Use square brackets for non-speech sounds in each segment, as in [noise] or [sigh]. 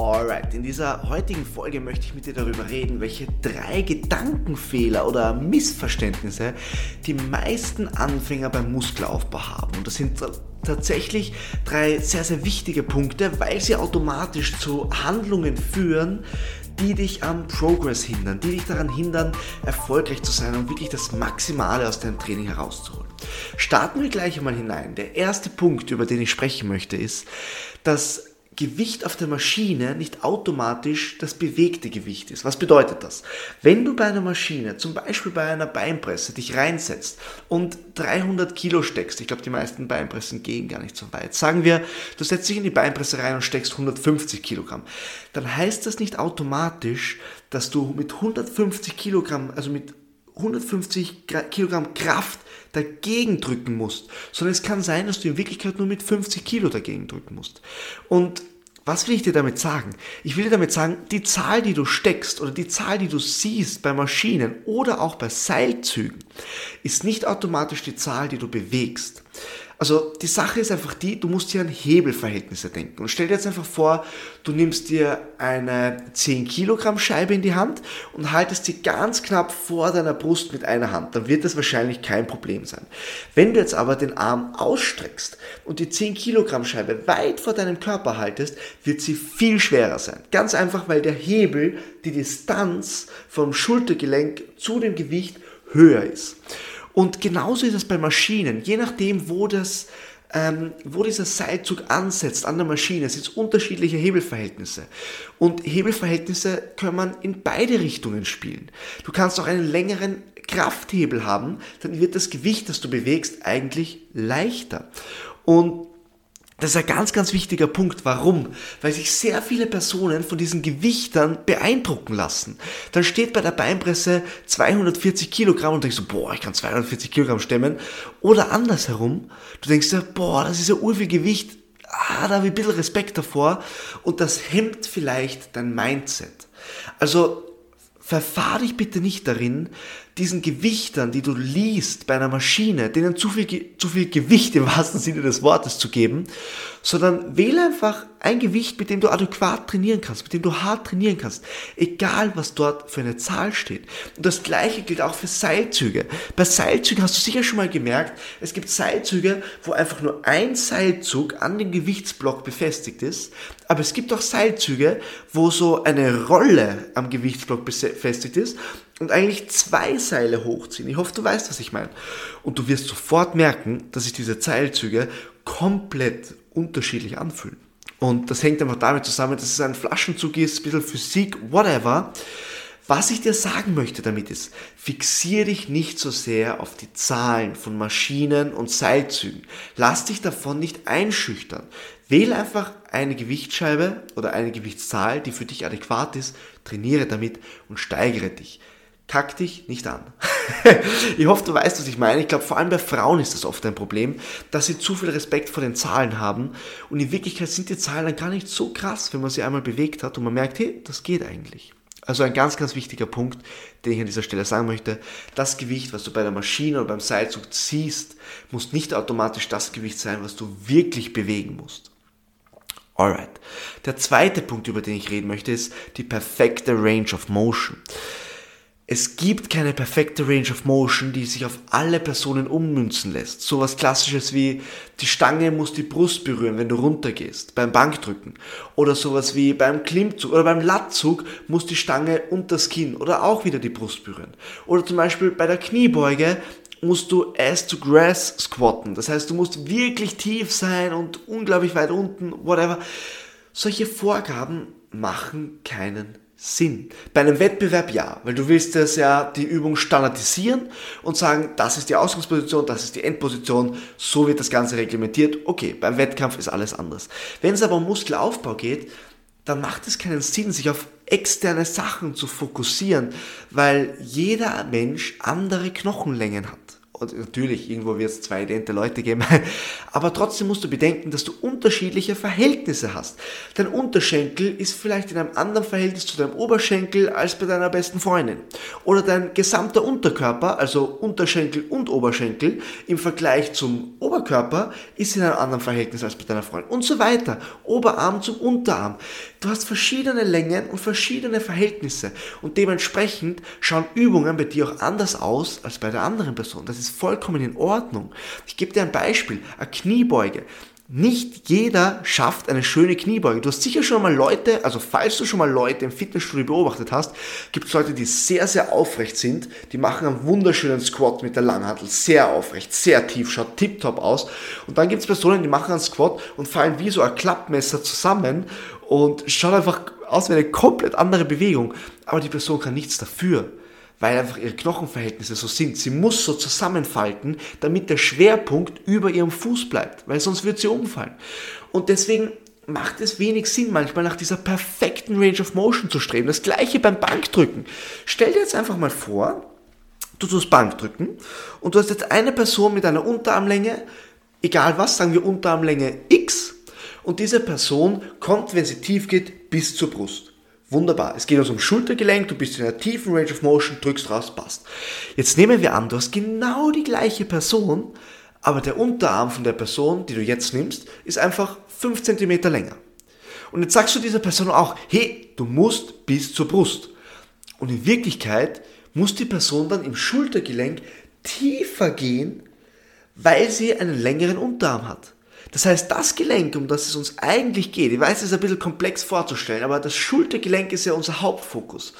Alright, in dieser heutigen Folge möchte ich mit dir darüber reden, welche drei Gedankenfehler oder Missverständnisse die meisten Anfänger beim Muskelaufbau haben. Und das sind tatsächlich drei sehr, sehr wichtige Punkte, weil sie automatisch zu Handlungen führen, die dich am Progress hindern, die dich daran hindern, erfolgreich zu sein und wirklich das Maximale aus deinem Training herauszuholen. Starten wir gleich einmal hinein. Der erste Punkt, über den ich sprechen möchte, ist, dass Gewicht auf der Maschine nicht automatisch das bewegte Gewicht ist. Was bedeutet das? Wenn du bei einer Maschine, zum Beispiel bei einer Beinpresse, dich reinsetzt und 300 Kilo steckst, ich glaube, die meisten Beinpressen gehen gar nicht so weit, sagen wir, du setzt dich in die Beinpresse rein und steckst 150 Kilogramm, dann heißt das nicht automatisch, dass du mit 150 Kilogramm, also mit 150 Kilogramm Kraft dagegen drücken musst, sondern es kann sein, dass du in Wirklichkeit nur mit 50 Kilo dagegen drücken musst. Und was will ich dir damit sagen? Ich will dir damit sagen, die Zahl, die du steckst oder die Zahl, die du siehst bei Maschinen oder auch bei Seilzügen, ist nicht automatisch die Zahl, die du bewegst. Also die Sache ist einfach die, du musst dir an Hebelverhältnisse denken. Und stell dir jetzt einfach vor, du nimmst dir eine 10 Kilogramm Scheibe in die Hand und haltest sie ganz knapp vor deiner Brust mit einer Hand. Dann wird das wahrscheinlich kein Problem sein. Wenn du jetzt aber den Arm ausstreckst und die 10 Kilogramm Scheibe weit vor deinem Körper haltest, wird sie viel schwerer sein. Ganz einfach, weil der Hebel, die Distanz vom Schultergelenk zu dem Gewicht höher ist. Und genauso ist es bei Maschinen. Je nachdem, wo das ähm, wo dieser Seilzug ansetzt an der Maschine, sind es unterschiedliche Hebelverhältnisse. Und Hebelverhältnisse kann man in beide Richtungen spielen. Du kannst auch einen längeren Krafthebel haben, dann wird das Gewicht, das du bewegst, eigentlich leichter. Und das ist ein ganz, ganz wichtiger Punkt. Warum? Weil sich sehr viele Personen von diesen Gewichtern beeindrucken lassen. Dann steht bei der Beinpresse 240 Kilogramm und denkst so, boah, ich kann 240 Kilogramm stemmen. Oder andersherum, du denkst dir, boah, das ist ja urviel Gewicht. Ah, da habe ich ein bisschen Respekt davor. Und das hemmt vielleicht dein Mindset. Also verfahr dich bitte nicht darin, diesen Gewichtern, die du liest bei einer Maschine, denen zu viel, zu viel Gewicht im wahrsten Sinne des Wortes zu geben, sondern wähle einfach ein Gewicht, mit dem du adäquat trainieren kannst, mit dem du hart trainieren kannst, egal was dort für eine Zahl steht. Und das gleiche gilt auch für Seilzüge. Bei Seilzügen hast du sicher schon mal gemerkt, es gibt Seilzüge, wo einfach nur ein Seilzug an dem Gewichtsblock befestigt ist, aber es gibt auch Seilzüge, wo so eine Rolle am Gewichtsblock befestigt ist und eigentlich zwei Seile hochziehen. Ich hoffe, du weißt, was ich meine. Und du wirst sofort merken, dass sich diese Seilzüge komplett unterschiedlich anfühlen. Und das hängt einfach damit zusammen, dass es ein Flaschenzug ist, ein bisschen Physik, whatever. Was ich dir sagen möchte damit ist, fixier dich nicht so sehr auf die Zahlen von Maschinen und Seilzügen. Lass dich davon nicht einschüchtern. Wähle einfach eine Gewichtsscheibe oder eine Gewichtszahl, die für dich adäquat ist, trainiere damit und steigere dich kack dich nicht an. [laughs] ich hoffe, du weißt, was ich meine. Ich glaube, vor allem bei Frauen ist das oft ein Problem, dass sie zu viel Respekt vor den Zahlen haben. Und in Wirklichkeit sind die Zahlen dann gar nicht so krass, wenn man sie einmal bewegt hat und man merkt, hey, das geht eigentlich. Also ein ganz, ganz wichtiger Punkt, den ich an dieser Stelle sagen möchte. Das Gewicht, was du bei der Maschine oder beim Seilzug ziehst, muss nicht automatisch das Gewicht sein, was du wirklich bewegen musst. Alright. Der zweite Punkt, über den ich reden möchte, ist die perfekte Range of Motion. Es gibt keine perfekte Range of Motion, die sich auf alle Personen ummünzen lässt. Sowas klassisches wie die Stange muss die Brust berühren, wenn du runtergehst, beim Bankdrücken. Oder sowas wie beim Klimmzug oder beim Lattzug muss die Stange unter das Kinn oder auch wieder die Brust berühren. Oder zum Beispiel bei der Kniebeuge musst du Ass to Grass squatten. Das heißt, du musst wirklich tief sein und unglaublich weit unten, whatever. Solche Vorgaben machen keinen Sinn. Bei einem Wettbewerb ja, weil du willst das ja die Übung standardisieren und sagen, das ist die Ausgangsposition, das ist die Endposition, so wird das Ganze reglementiert. Okay, beim Wettkampf ist alles anders. Wenn es aber um Muskelaufbau geht, dann macht es keinen Sinn, sich auf externe Sachen zu fokussieren, weil jeder Mensch andere Knochenlängen hat. Und natürlich, irgendwo wird es zwei idente Leute geben. [laughs] Aber trotzdem musst du bedenken, dass du unterschiedliche Verhältnisse hast. Dein Unterschenkel ist vielleicht in einem anderen Verhältnis zu deinem Oberschenkel als bei deiner besten Freundin. Oder dein gesamter Unterkörper, also Unterschenkel und Oberschenkel, im Vergleich zum Oberkörper ist in einem anderen Verhältnis als bei deiner Freundin. Und so weiter. Oberarm zum Unterarm. Du hast verschiedene Längen und verschiedene Verhältnisse. Und dementsprechend schauen Übungen bei dir auch anders aus als bei der anderen Person. Das ist vollkommen in Ordnung. Ich gebe dir ein Beispiel, eine Kniebeuge. Nicht jeder schafft eine schöne Kniebeuge. Du hast sicher schon mal Leute, also falls du schon mal Leute im Fitnessstudio beobachtet hast, gibt es Leute, die sehr, sehr aufrecht sind. Die machen einen wunderschönen Squat mit der Langhantel. Sehr aufrecht, sehr tief, schaut tiptop aus. Und dann gibt es Personen, die machen einen Squat und fallen wie so ein Klappmesser zusammen und schaut einfach aus wie eine komplett andere Bewegung. Aber die Person kann nichts dafür weil einfach ihre Knochenverhältnisse so sind. Sie muss so zusammenfalten, damit der Schwerpunkt über ihrem Fuß bleibt, weil sonst wird sie umfallen. Und deswegen macht es wenig Sinn, manchmal nach dieser perfekten Range of Motion zu streben. Das gleiche beim Bankdrücken. Stell dir jetzt einfach mal vor, du tust Bankdrücken und du hast jetzt eine Person mit einer Unterarmlänge, egal was, sagen wir Unterarmlänge X, und diese Person kommt, wenn sie tief geht, bis zur Brust. Wunderbar. Es geht also um Schultergelenk, du bist in einer tiefen Range of Motion, drückst raus, passt. Jetzt nehmen wir an, du hast genau die gleiche Person, aber der Unterarm von der Person, die du jetzt nimmst, ist einfach 5 cm länger. Und jetzt sagst du dieser Person auch, hey, du musst bis zur Brust. Und in Wirklichkeit muss die Person dann im Schultergelenk tiefer gehen, weil sie einen längeren Unterarm hat. Das heißt, das Gelenk, um das es uns eigentlich geht, ich weiß, es ist ein bisschen komplex vorzustellen, aber das Schultergelenk ist ja unser Hauptfokus.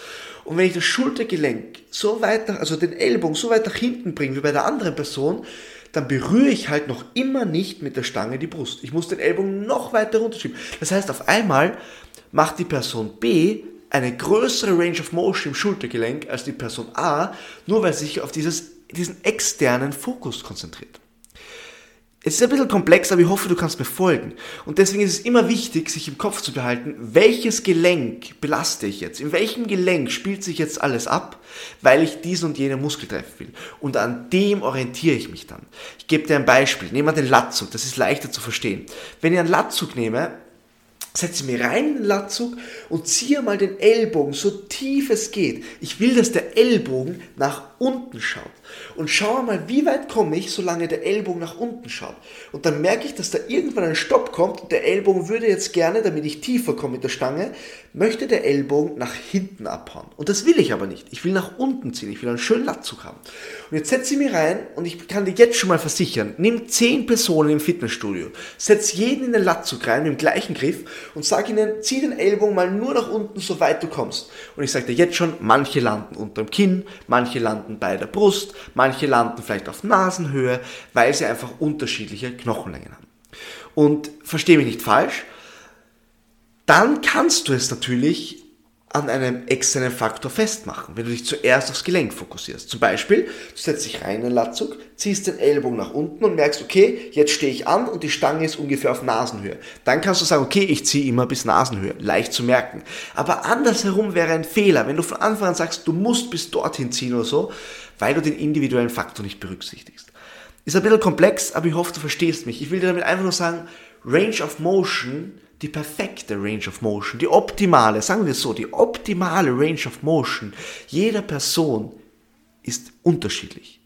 Und wenn ich das Schultergelenk so weit nach, also den Ellbogen so weit nach hinten bringe wie bei der anderen Person, dann berühre ich halt noch immer nicht mit der Stange die Brust. Ich muss den Ellbogen noch weiter runterschieben. Das heißt, auf einmal macht die Person B eine größere Range of Motion im Schultergelenk als die Person A, nur weil sie sich auf dieses, diesen externen Fokus konzentriert. Es ist ein bisschen komplex, aber ich hoffe, du kannst mir folgen. Und deswegen ist es immer wichtig, sich im Kopf zu behalten, welches Gelenk belaste ich jetzt? In welchem Gelenk spielt sich jetzt alles ab, weil ich diesen und jenen Muskel treffen will? Und an dem orientiere ich mich dann. Ich gebe dir ein Beispiel. Nehmen wir den Latzug, das ist leichter zu verstehen. Wenn ich einen Latzug nehme, setze mir rein in den Latzug und ziehe mal den Ellbogen so tief es geht. Ich will, dass der Ellbogen nach unten schaut. Und schaue mal, wie weit komme ich, solange der Ellbogen nach unten schaut. Und dann merke ich, dass da irgendwann ein Stopp kommt und der Ellbogen würde jetzt gerne, damit ich tiefer komme mit der Stange, möchte der Ellbogen nach hinten abhauen. Und das will ich aber nicht. Ich will nach unten ziehen. Ich will einen schönen Latzug haben. Und jetzt setze ich mich rein und ich kann dir jetzt schon mal versichern, nimm zehn Personen im Fitnessstudio, setz jeden in den Latzug rein mit dem gleichen Griff und sag ihnen, zieh den Ellbogen mal nur nach unten, so weit du kommst. Und ich sage dir jetzt schon, manche landen unter dem Kinn, manche landen bei der Brust, manche landen vielleicht auf Nasenhöhe, weil sie einfach unterschiedliche Knochenlängen haben. Und verstehe mich nicht falsch, dann kannst du es natürlich an einem externen Faktor festmachen, wenn du dich zuerst aufs Gelenk fokussierst. Zum Beispiel, du setzt dich rein in den Latzug, ziehst den Ellbogen nach unten und merkst, okay, jetzt stehe ich an und die Stange ist ungefähr auf Nasenhöhe. Dann kannst du sagen, okay, ich ziehe immer bis Nasenhöhe. Leicht zu merken. Aber andersherum wäre ein Fehler, wenn du von Anfang an sagst, du musst bis dorthin ziehen oder so, weil du den individuellen Faktor nicht berücksichtigst. Ist ein bisschen komplex, aber ich hoffe, du verstehst mich. Ich will dir damit einfach nur sagen, Range of Motion die perfekte Range of Motion, die optimale, sagen wir so, die optimale Range of Motion jeder Person ist unterschiedlich.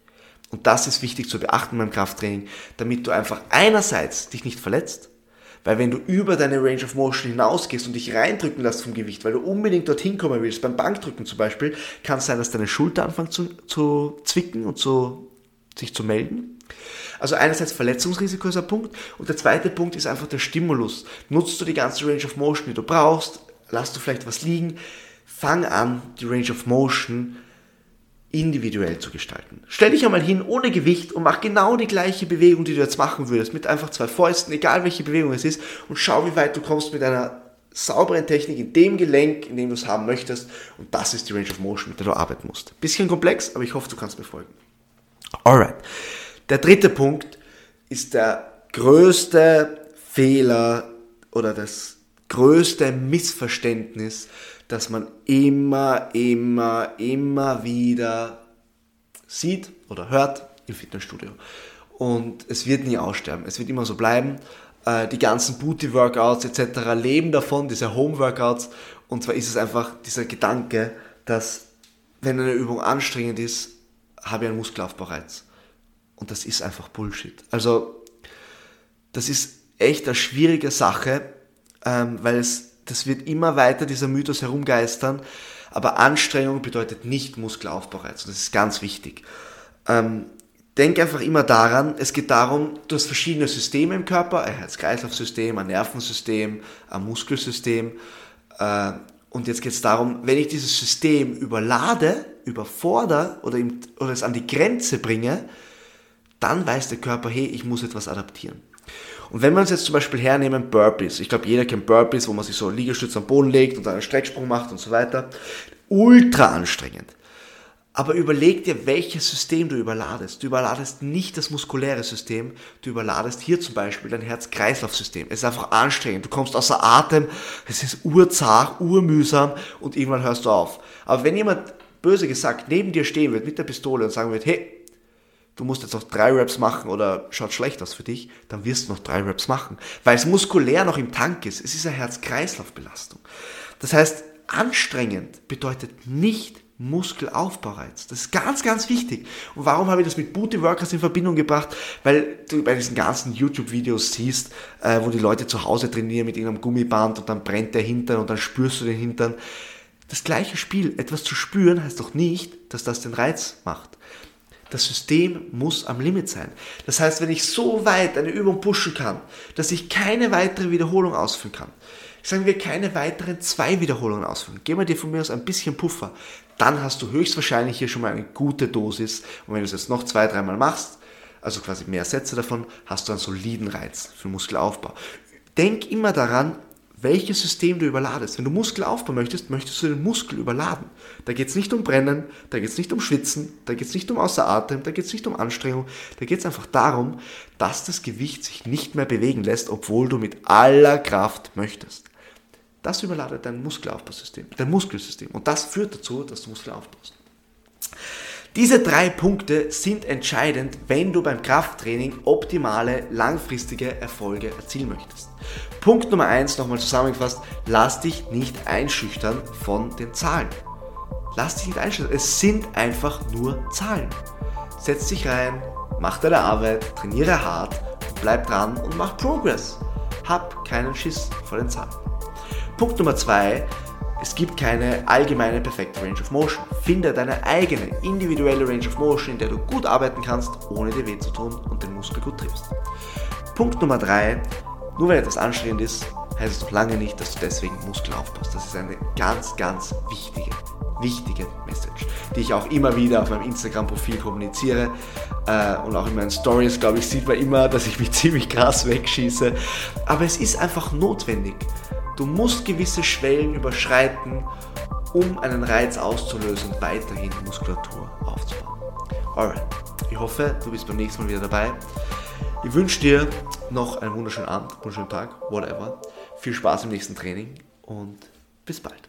Und das ist wichtig zu beachten beim Krafttraining, damit du einfach einerseits dich nicht verletzt, weil wenn du über deine Range of Motion hinausgehst und dich reindrücken lässt vom Gewicht, weil du unbedingt dorthin kommen willst, beim Bankdrücken zum Beispiel, kann es sein, dass deine Schulter anfängt zu, zu zwicken und zu, sich zu melden. Also einerseits Verletzungsrisiko ist ein Punkt und der zweite Punkt ist einfach der Stimulus. Nutzt du die ganze Range of Motion, die du brauchst, lass du vielleicht was liegen, fang an, die Range of Motion individuell zu gestalten. Stell dich einmal hin ohne Gewicht und mach genau die gleiche Bewegung, die du jetzt machen würdest, mit einfach zwei Fäusten, egal welche Bewegung es ist, und schau, wie weit du kommst mit einer sauberen Technik in dem Gelenk, in dem du es haben möchtest. Und das ist die Range of Motion, mit der du arbeiten musst. Bisschen komplex, aber ich hoffe, du kannst mir folgen. Alright. Der dritte Punkt ist der größte Fehler oder das größte Missverständnis, das man immer, immer, immer wieder sieht oder hört im Fitnessstudio. Und es wird nie aussterben. Es wird immer so bleiben. Äh, die ganzen Booty-Workouts etc. leben davon, diese Home-Workouts. Und zwar ist es einfach dieser Gedanke, dass wenn eine Übung anstrengend ist, habe ich einen Muskelaufbaureiz. Und das ist einfach Bullshit. Also, das ist echt eine schwierige Sache, ähm, weil es, das wird immer weiter dieser Mythos herumgeistern. Aber Anstrengung bedeutet nicht Muskelaufbaureiz. Und das ist ganz wichtig. Ähm, denk einfach immer daran, es geht darum, du hast verschiedene Systeme im Körper, ein Herz-Kreislauf-System, ein Nervensystem, ein Muskelsystem. Äh, und jetzt geht es darum, wenn ich dieses System überlade, überfordere oder, oder es an die Grenze bringe, dann weiß der Körper, hey, ich muss etwas adaptieren. Und wenn wir uns jetzt zum Beispiel hernehmen, Burpees, ich glaube, jeder kennt Burpees, wo man sich so Liegestütze am Boden legt und dann einen Strecksprung macht und so weiter, ultra anstrengend. Aber überleg dir, welches System du überladest. Du überladest nicht das muskuläre System, du überladest hier zum Beispiel dein Herz-Kreislauf-System. Es ist einfach anstrengend, du kommst außer Atem, es ist urzart, urmühsam und irgendwann hörst du auf. Aber wenn jemand, böse gesagt, neben dir stehen wird mit der Pistole und sagen wird, hey, du musst jetzt noch drei Raps machen oder schaut schlecht aus für dich, dann wirst du noch drei Raps machen, weil es muskulär noch im Tank ist. Es ist eine Herz-Kreislauf-Belastung. Das heißt, anstrengend bedeutet nicht Muskelaufbaureiz. Das ist ganz, ganz wichtig. Und warum habe ich das mit Booty Workers in Verbindung gebracht? Weil du bei diesen ganzen YouTube-Videos siehst, äh, wo die Leute zu Hause trainieren mit irgendeinem Gummiband und dann brennt der Hintern und dann spürst du den Hintern. Das gleiche Spiel, etwas zu spüren, heißt doch nicht, dass das den Reiz macht. Das System muss am Limit sein. Das heißt, wenn ich so weit eine Übung pushen kann, dass ich keine weitere Wiederholung ausführen kann, sagen wir keine weiteren zwei Wiederholungen ausführen, geben wir dir von mir aus ein bisschen Puffer, dann hast du höchstwahrscheinlich hier schon mal eine gute Dosis. Und wenn du es jetzt noch zwei, dreimal machst, also quasi mehr Sätze davon, hast du einen soliden Reiz für Muskelaufbau. Denk immer daran, welches System du überladest. Wenn du Muskelaufbau möchtest, möchtest du den Muskel überladen. Da geht es nicht um Brennen, da geht es nicht um Schwitzen, da geht es nicht um außer Atem, da geht es nicht um Anstrengung, da geht es einfach darum, dass das Gewicht sich nicht mehr bewegen lässt, obwohl du mit aller Kraft möchtest. Das überladet dein Muskelaufbausystem, dein Muskelsystem. Und das führt dazu, dass du Muskel aufbaust. Diese drei Punkte sind entscheidend, wenn du beim Krafttraining optimale, langfristige Erfolge erzielen möchtest. Punkt Nummer eins nochmal zusammengefasst, lass dich nicht einschüchtern von den Zahlen. Lass dich nicht einschüchtern, es sind einfach nur Zahlen. Setz dich rein, mach deine Arbeit, trainiere hart, bleib dran und mach Progress. Hab keinen Schiss vor den Zahlen. Punkt Nummer zwei, es gibt keine allgemeine perfekte Range of Motion. Finde deine eigene individuelle Range of Motion, in der du gut arbeiten kannst, ohne dir weh zu tun und den Muskel gut triffst. Punkt Nummer drei, nur weil etwas anstrengend ist, heißt es noch lange nicht, dass du deswegen Muskel aufpasst. Das ist eine ganz, ganz wichtige, wichtige Message, die ich auch immer wieder auf meinem Instagram-Profil kommuniziere. Äh, und auch in meinen Stories, glaube ich, sieht man immer, dass ich mich [laughs] ziemlich krass wegschieße. Aber es ist einfach notwendig. Du musst gewisse Schwellen überschreiten, um einen Reiz auszulösen und weiterhin Muskulatur aufzubauen. Alright, ich hoffe, du bist beim nächsten Mal wieder dabei. Ich wünsche dir noch einen wunderschönen Abend, wunderschönen Tag, whatever. Viel Spaß im nächsten Training und bis bald.